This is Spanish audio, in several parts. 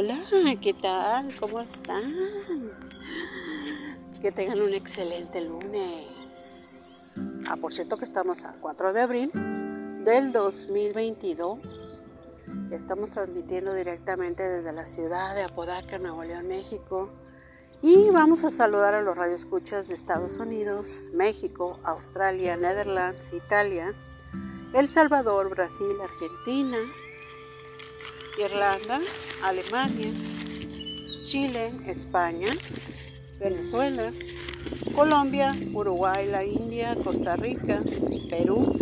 Hola, ¿qué tal? ¿Cómo están? Que tengan un excelente lunes. Ah, por cierto que estamos a 4 de abril del 2022. Estamos transmitiendo directamente desde la ciudad de Apodaca, Nuevo León, México. Y vamos a saludar a los radioescuchas de Estados Unidos, México, Australia, Netherlands, Italia, El Salvador, Brasil, Argentina, Irlanda, Alemania, Chile, España, Venezuela, Colombia, Uruguay, la India, Costa Rica, Perú,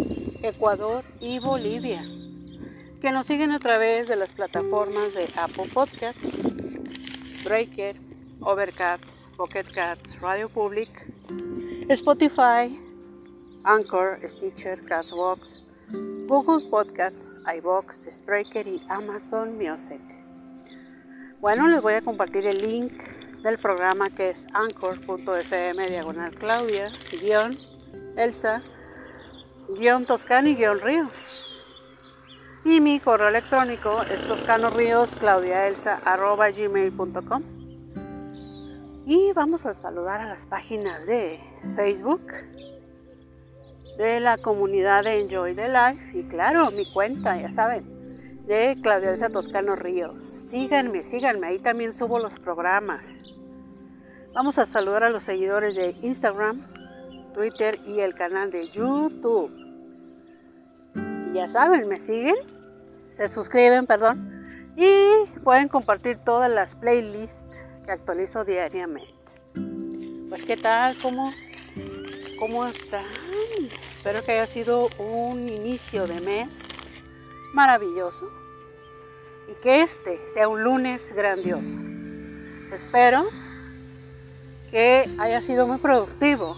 Ecuador y Bolivia, que nos siguen a través de las plataformas de Apple Podcasts, Breaker, Overcast, Pocket Cats, Radio Public, Spotify, Anchor, Stitcher, Castbox, Google Podcasts, iBox, Spreaker y Amazon Music. Bueno, les voy a compartir el link del programa que es anchor.fm diagonal Claudia, guion Elsa, guion Toscano y guion Ríos. Y mi correo electrónico es toscanoríos arroba gmail.com. Y vamos a saludar a las páginas de Facebook, de la comunidad de Enjoy the Life y claro, mi cuenta, ya saben, de Claudia Elsa Toscano Ríos. Síganme, síganme, ahí también subo los programas. Vamos a saludar a los seguidores de Instagram, Twitter y el canal de YouTube. Y ya saben, me siguen, se suscriben, perdón, y pueden compartir todas las playlists que actualizo diariamente. Pues, ¿qué tal? ¿Cómo, cómo están? Espero que haya sido un inicio de mes maravilloso y que este sea un lunes grandioso. Espero que haya sido muy productivo.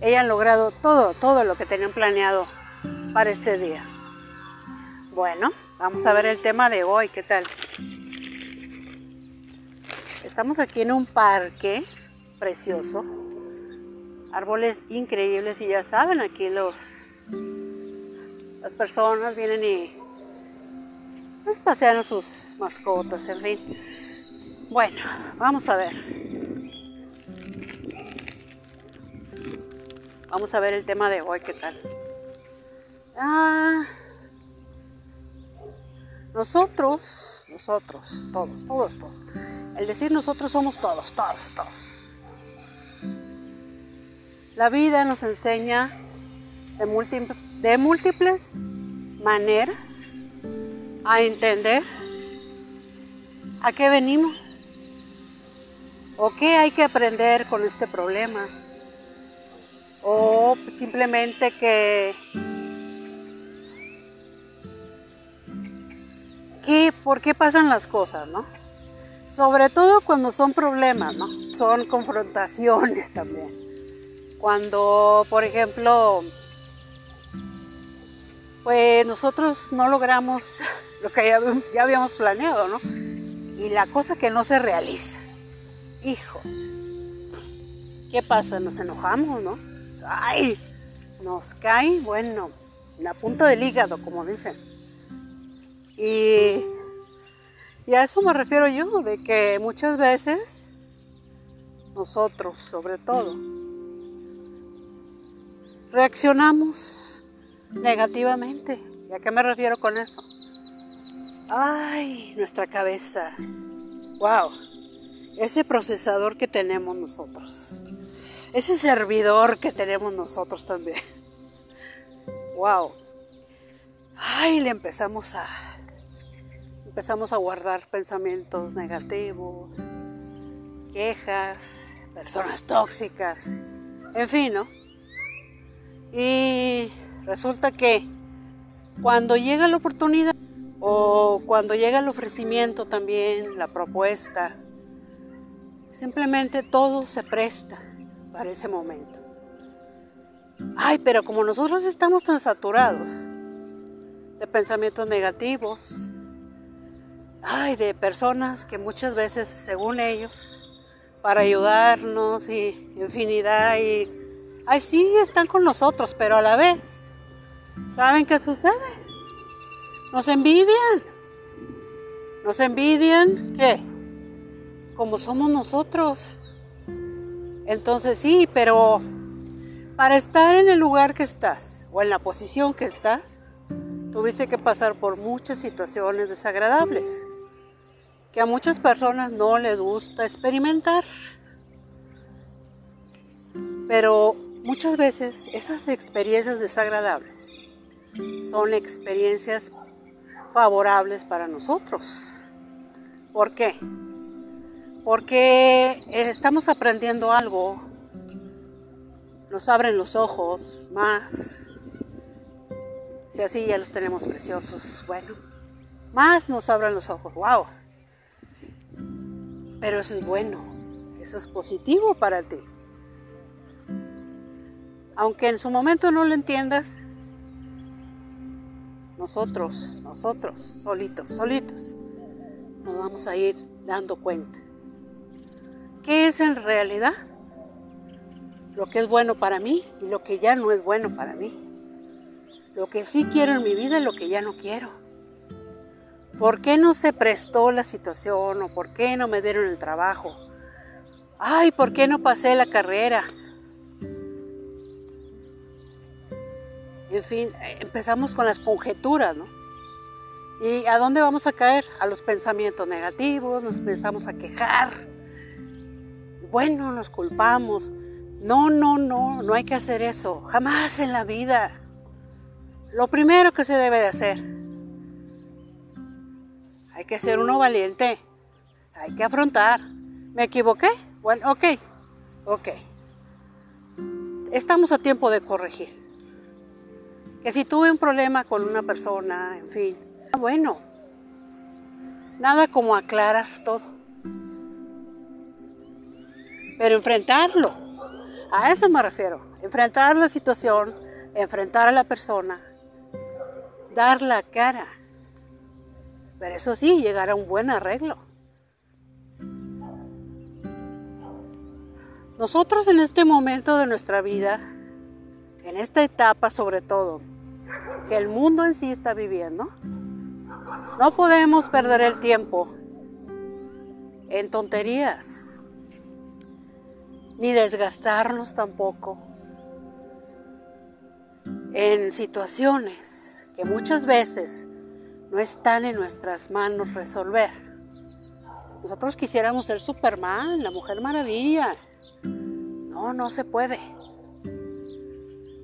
Hayan logrado todo, todo lo que tenían planeado para este día. Bueno, vamos a ver el tema de hoy, ¿qué tal? Estamos aquí en un parque precioso, árboles increíbles y ya saben, aquí los las personas vienen y pues pasean sus mascotas, en fin. Bueno, vamos a ver. Vamos a ver el tema de hoy, ¿qué tal? Ah, nosotros, nosotros, todos, todos, todos. El decir nosotros somos todos, todos, todos. La vida nos enseña de, múltiples maneras a entender a qué venimos o qué hay que aprender con este problema o simplemente que, que por qué pasan las cosas, ¿no? Sobre todo cuando son problemas, ¿no? Son confrontaciones también. Cuando, por ejemplo, pues nosotros no logramos lo que ya, habíamos planeado, ¿no? Y la cosa que no se realiza. Hijo, ¿qué pasa? Nos enojamos, ¿no? Ay, nos cae, bueno, la punta del hígado, como dicen. Y, y a eso me refiero yo, de que muchas veces nosotros, sobre todo, reaccionamos negativamente. ¿Y a qué me refiero con eso? Ay, nuestra cabeza. Wow. Ese procesador que tenemos nosotros. Ese servidor que tenemos nosotros también. Wow. Ay, le empezamos a empezamos a guardar pensamientos negativos, quejas, personas tóxicas, en fin, ¿no? Y resulta que cuando llega la oportunidad o cuando llega el ofrecimiento también, la propuesta, simplemente todo se presta para ese momento. Ay, pero como nosotros estamos tan saturados de pensamientos negativos, ay, de personas que muchas veces, según ellos, para ayudarnos y infinidad y Ay, sí, están con nosotros, pero a la vez, ¿saben qué sucede? Nos envidian. Nos envidian, ¿qué? Como somos nosotros. Entonces sí, pero para estar en el lugar que estás o en la posición que estás, tuviste que pasar por muchas situaciones desagradables que a muchas personas no les gusta experimentar. Pero muchas veces esas experiencias desagradables son experiencias favorables para nosotros. ¿Por qué? Porque estamos aprendiendo algo, nos abren los ojos más. Si así ya los tenemos preciosos, bueno, más nos abren los ojos, wow. Pero eso es bueno, eso es positivo para ti. Aunque en su momento no lo entiendas, nosotros, nosotros, solitos, solitos, nos vamos a ir dando cuenta. ¿Qué es en realidad? Lo que es bueno para mí y lo que ya no es bueno para mí. Lo que sí quiero en mi vida y lo que ya no quiero. ¿Por qué no se prestó la situación o por qué no me dieron el trabajo? Ay, ¿por qué no pasé la carrera? En fin, empezamos con las conjeturas, ¿no? ¿Y a dónde vamos a caer? A los pensamientos negativos, nos empezamos a quejar. Bueno, nos culpamos. No, no, no, no hay que hacer eso. Jamás en la vida. Lo primero que se debe de hacer hay que ser uno valiente. Hay que afrontar. ¿Me equivoqué? Bueno, ok. Ok. Estamos a tiempo de corregir. Que si tuve un problema con una persona, en fin. Bueno. Nada como aclarar todo. Pero enfrentarlo. A eso me refiero. Enfrentar la situación, enfrentar a la persona, dar la cara. Pero eso sí, llegar a un buen arreglo. Nosotros en este momento de nuestra vida, en esta etapa sobre todo, que el mundo en sí está viviendo, no podemos perder el tiempo en tonterías, ni desgastarnos tampoco en situaciones que muchas veces no están en nuestras manos resolver. Nosotros quisiéramos ser Superman, la Mujer Maravilla. No, no se puede.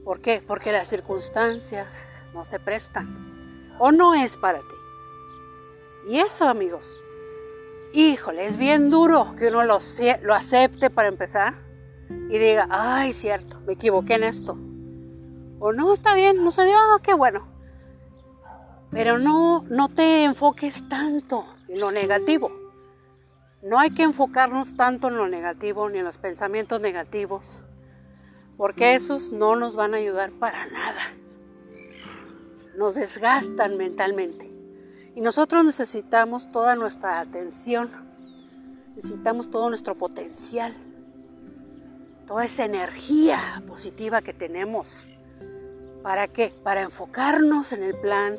¿Por qué? Porque las circunstancias no se prestan. O no es para ti. Y eso, amigos, híjole, es bien duro que uno lo, acepte para empezar y diga, ay, cierto, me equivoqué en esto. O no, está bien, no se dio, oh, qué bueno. Pero no, no te enfoques tanto en lo negativo. No hay que enfocarnos tanto en lo negativo ni en los pensamientos negativos, porque esos no nos van a ayudar para nada. Nos desgastan mentalmente. Y nosotros necesitamos toda nuestra atención, necesitamos todo nuestro potencial, toda esa energía positiva que tenemos. ¿Para qué? Para enfocarnos en el plan,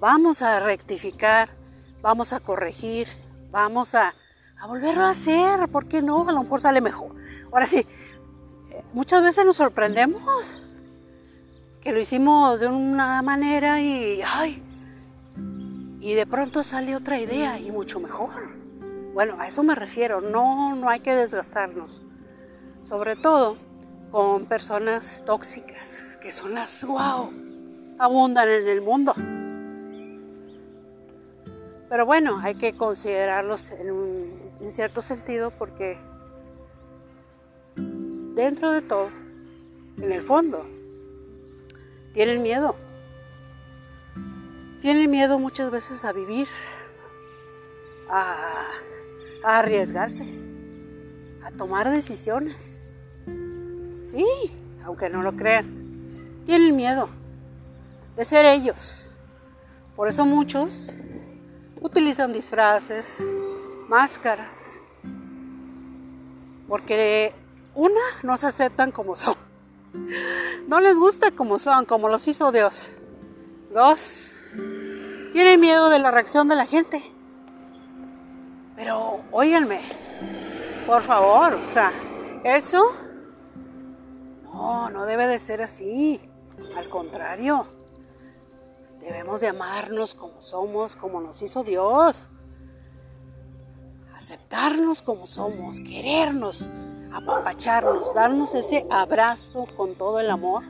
vamos a rectificar, vamos a corregir, vamos a, volverlo a hacer, ¿por qué no? A lo mejor sale mejor. Ahora sí, muchas veces nos sorprendemos que lo hicimos de una manera y, ay, y de pronto sale otra idea y mucho mejor. Bueno, a eso me refiero, no, no hay que desgastarnos, sobre todo con personas tóxicas, que son las, wow, abundan en el mundo. Pero bueno, hay que considerarlos en, cierto sentido porque dentro de todo, en el fondo, tienen miedo. Tienen miedo muchas veces a vivir, a, arriesgarse, a tomar decisiones. Sí, aunque no lo crean. Tienen miedo de ser ellos. Por eso muchos utilizan disfraces, máscaras, porque una, no se aceptan como son. No les gusta como son, como los hizo Dios. Dos, tienen miedo de la reacción de la gente. Pero óiganme, por favor, o sea, eso no, no debe de ser así. Al contrario, debemos de amarnos como somos, como nos hizo Dios. Aceptarnos como somos, querernos, apapacharnos, darnos ese abrazo con todo el amor.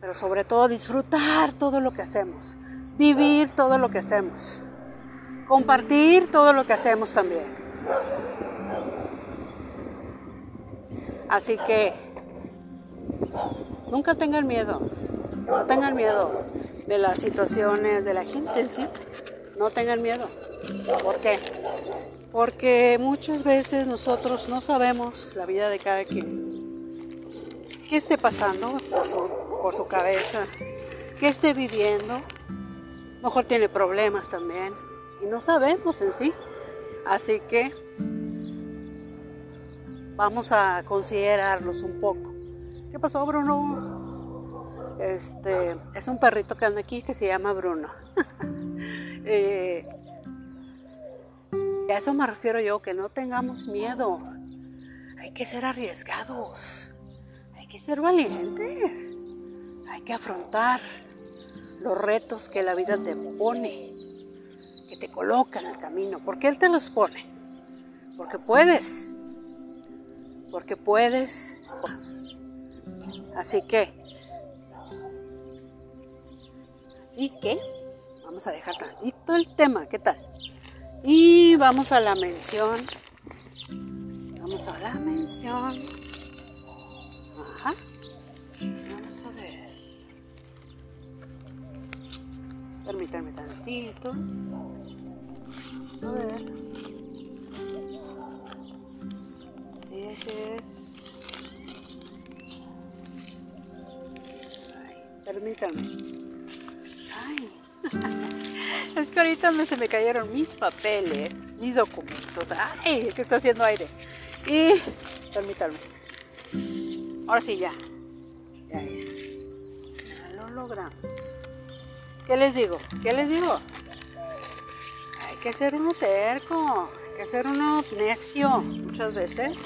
Pero sobre todo disfrutar todo lo que hacemos, vivir todo lo que hacemos, compartir todo lo que hacemos también. Así que Nunca tengan miedo, no tengan miedo de las situaciones de la gente en sí, no tengan miedo. ¿Por qué? Porque muchas veces nosotros no sabemos la vida de cada quien. ¿Qué esté pasando por su, cabeza? ¿Qué esté viviendo? mejor tiene problemas también. Y no sabemos en sí. Así que vamos a considerarlos un poco. ¿Qué pasó, Bruno? Este, es un perrito que anda aquí que se llama Bruno. Eh, a eso me refiero yo, que no tengamos miedo. Hay que ser arriesgados. Hay que ser valientes. Hay que afrontar los retos que la vida te pone, que te coloca en el camino. porque Él te los pone? Porque puedes. Porque puedes. Así que, así que, vamos a dejar tantito el tema, ¿qué tal? Y vamos a la mención. Vamos a la mención. Ajá. Vamos a ver. Permítanme tantito. Vamos a ver. Sí, es. Permítanme. Que ahorita se me cayeron mis papeles, mis documentos. Ay, que está haciendo aire. Y permítanme. Ahora sí, ya. Ya, ya. Ya lo logramos. ¿Qué les digo? ¿Qué les digo? Hay que ser uno terco, hay que ser uno necio muchas veces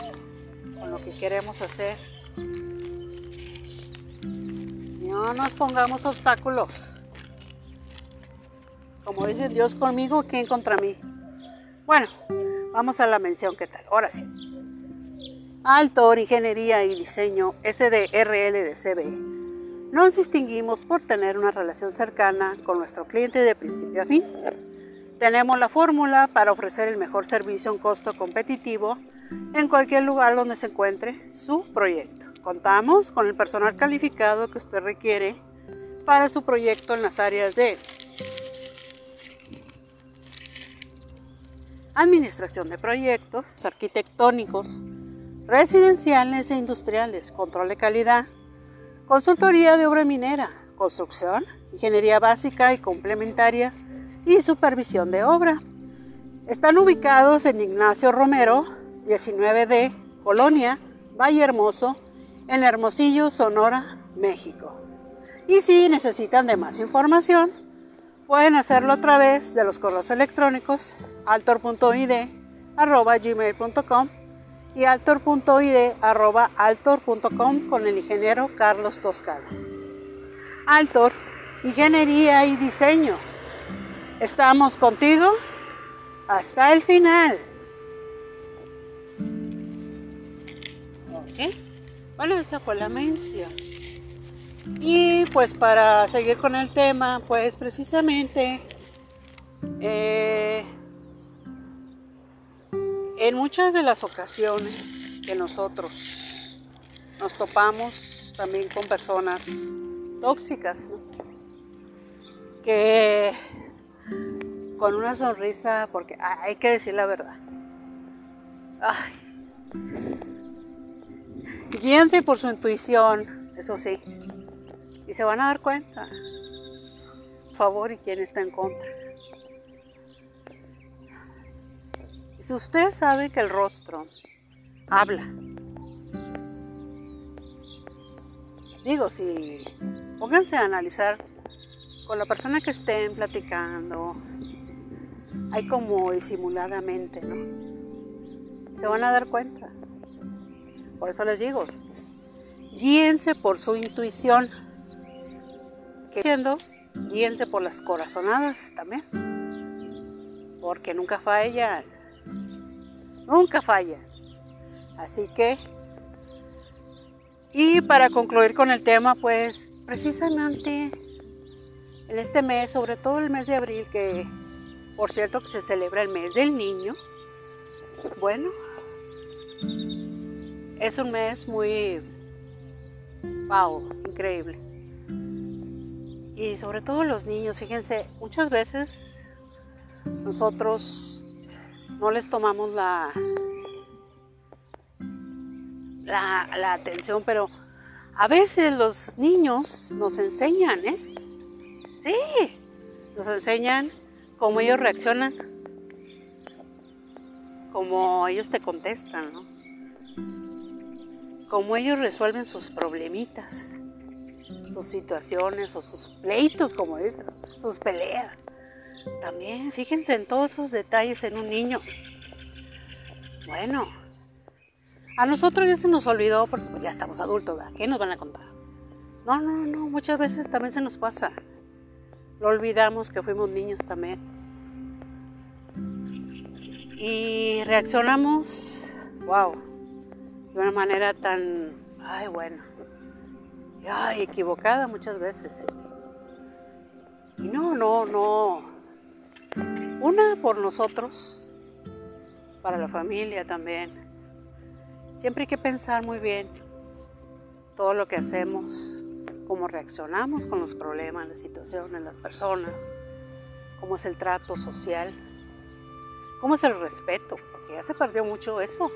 con lo que queremos hacer. No nos pongamos obstáculos. Como dice Dios conmigo, ¿quién contra mí? Bueno, vamos a la mención, ¿qué tal? Ahora sí. Altor, Ingeniería y Diseño, SDRL de CB. Nos distinguimos por tener una relación cercana con nuestro cliente de principio a fin. Tenemos la fórmula para ofrecer el mejor servicio a un costo competitivo en cualquier lugar donde se encuentre su proyecto. Contamos con el personal calificado que usted requiere para su proyecto en las áreas de administración de proyectos arquitectónicos, residenciales e industriales, control de calidad, consultoría de obra minera, construcción, ingeniería básica y complementaria y supervisión de obra. Están ubicados en Ignacio Romero, 19D, Colonia, Valle Hermoso, en Hermosillo, Sonora, México. Y si necesitan de más información, pueden hacerlo a través de los correos electrónicos altor.id.gmail.com y altor.id.altor.com con el ingeniero Carlos Toscano. Altor, Ingeniería y Diseño. Estamos contigo hasta el final. ¿Ok? Bueno, esta fue la mención. Y pues para seguir con el tema, pues precisamente eh, en muchas de las ocasiones que nosotros nos topamos también con personas tóxicas, que con una sonrisa, porque hay que decir la verdad, ay, Guíense por su intuición, eso sí. Y se van a dar cuenta. Favor, y quién está en contra. Si usted sabe que el rostro habla, digo, si pónganse a analizar con la persona que estén platicando, hay como disimuladamente, ¿no? Se van a dar cuenta. Por eso les digo, guíense por su intuición. Que siendo, guíense por las corazonadas también. Porque nunca fallan. Nunca fallan. Así que, y para concluir con el tema, pues precisamente en este mes, sobre todo el mes de abril, que por cierto que se celebra el mes del niño, bueno, es un mes muy, wow, increíble. Y sobre todo los niños, fíjense, muchas veces nosotros no les tomamos la, la, la atención, pero a veces los niños nos enseñan, ¿eh? Sí, nos enseñan cómo ellos reaccionan, cómo ellos te contestan. Cómo ellos resuelven sus problemitas, sus situaciones o sus pleitos, como dicen, sus peleas. También fíjense en todos esos detalles en un niño. Bueno, a nosotros ya se nos olvidó porque pues, ya estamos adultos, ¿verdad? ¿qué nos van a contar? No, no, no, muchas veces también se nos pasa. Lo olvidamos que fuimos niños también. Y reaccionamos, wow, de una manera tan, ay, bueno, ay, equivocada muchas veces. Y no, no, no. Una por nosotros, para la familia también. Siempre hay que pensar muy bien todo lo que hacemos, cómo reaccionamos con los problemas, las situaciones, las personas, cómo es el trato social, cómo es el respeto, porque ya se perdió mucho eso.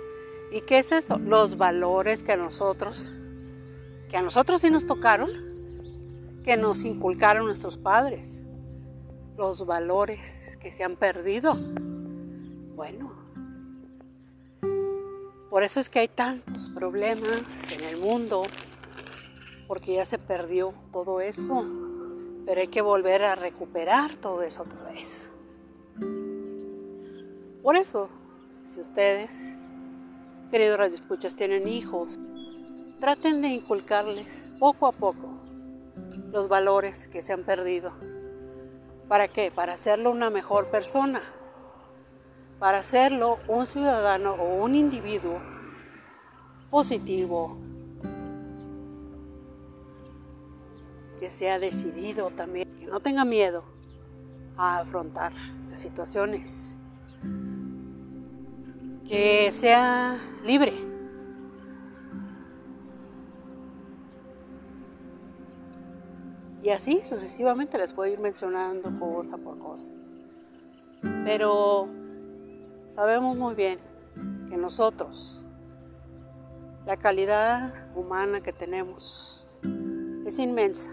¿Y qué es eso? Los valores que a nosotros, que a nosotros sí nos tocaron, que nos inculcaron nuestros padres, los valores que se han perdido. Bueno, por eso es que hay tantos problemas en el mundo, porque ya se perdió todo eso, pero hay que volver a recuperar todo eso otra vez. Por eso, si ustedes, queridos radioescuchas, tienen hijos, traten de inculcarles poco a poco los valores que se han perdido. ¿Para qué? Para hacerlo una mejor persona, para hacerlo un ciudadano o un individuo positivo, que sea decidido también, que no tenga miedo a afrontar las situaciones, que sea libre. Y así sucesivamente les puedo ir mencionando cosa por cosa. Pero sabemos muy bien que nosotros, la calidad humana que tenemos es inmensa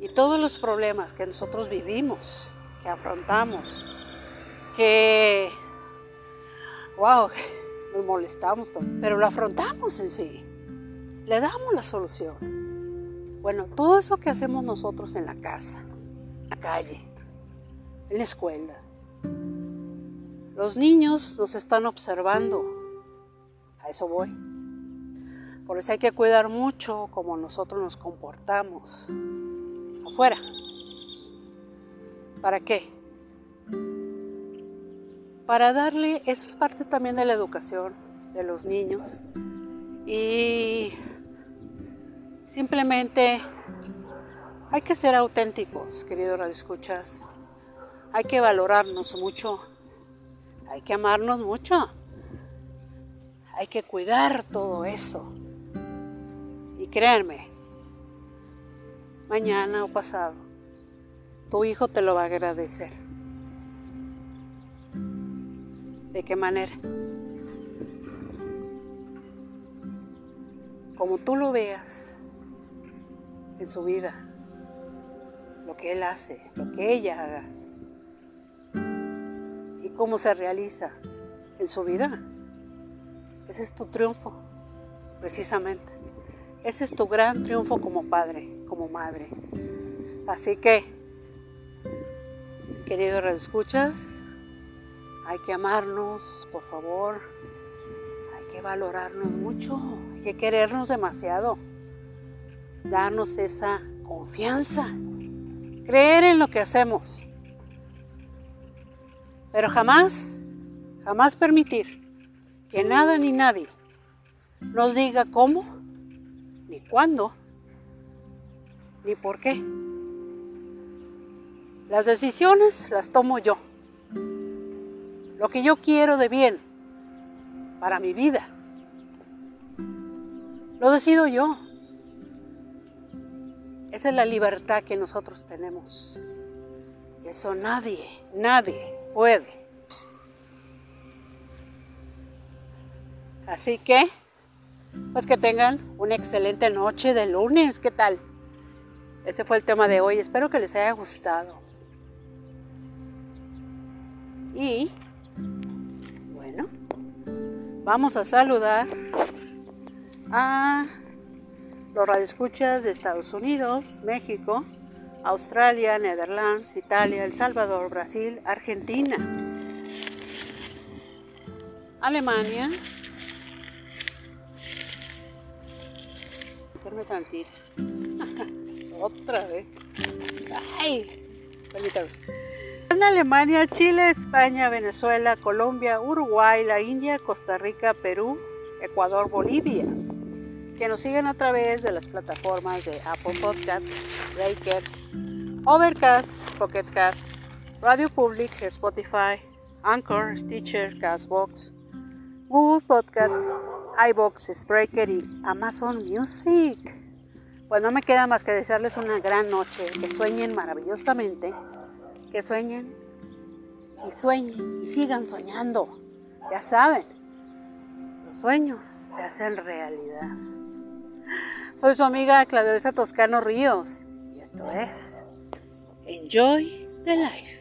y todos los problemas que nosotros vivimos, que afrontamos, que, wow, nos molestamos, pero lo afrontamos en sí, le damos la solución. Bueno, todo eso que hacemos nosotros en la casa, en la calle, en la escuela, los niños nos están observando, a eso voy. Por eso hay que cuidar mucho cómo nosotros nos comportamos afuera. ¿Para qué? Para darle, eso es parte también de la educación de los niños. Y simplemente hay que ser auténticos, queridos radioescuchas. Hay que valorarnos mucho. Hay que amarnos mucho. Hay que cuidar todo eso. Y créanme, mañana o pasado, tu hijo te lo va a agradecer. ¿De qué manera? Como tú lo veas en su vida, lo que él hace, lo que ella haga, y cómo se realiza en su vida. Ese es tu triunfo, precisamente. Ese es tu gran triunfo como padre, como madre. Así que queridos escuchas, hay que amarnos, por favor. Hay que valorarnos mucho, hay que querernos demasiado. Darnos esa confianza, creer en lo que hacemos. Pero jamás, jamás permitir que nada ni nadie nos diga cómo, ni cuándo, ni por qué. Las decisiones las tomo yo. Lo que yo quiero de bien para mi vida, lo decido yo. Esa es la libertad que nosotros tenemos. Eso nadie, nadie puede. Así que, pues que tengan una excelente noche de lunes. ¿Qué tal? Ese fue el tema de hoy. Espero que les haya gustado. Y, bueno, vamos a saludar a los radioescuchas de Estados Unidos, México, Australia, Netherlands, Italia, El Salvador, Brasil, Argentina, Alemania, tantito. Otra vez. Ay, En Alemania, Chile, España, Venezuela, Colombia, Uruguay, la India, Costa Rica, Perú, Ecuador, Bolivia. Que nos siguen a través de las plataformas de Apple Podcasts, Breaker, Overcast, Pocket Cats, Radio Public, Spotify, Anchor, Stitcher, Castbox, Google Podcasts, iBox, Spreaker y Amazon Music. Pues no me queda más que desearles una gran noche, que sueñen maravillosamente, que sueñen y sueñen y sigan soñando. Ya saben, los sueños se hacen realidad. Soy su amiga Claudia Toscano Ríos y esto es Enjoy the Life.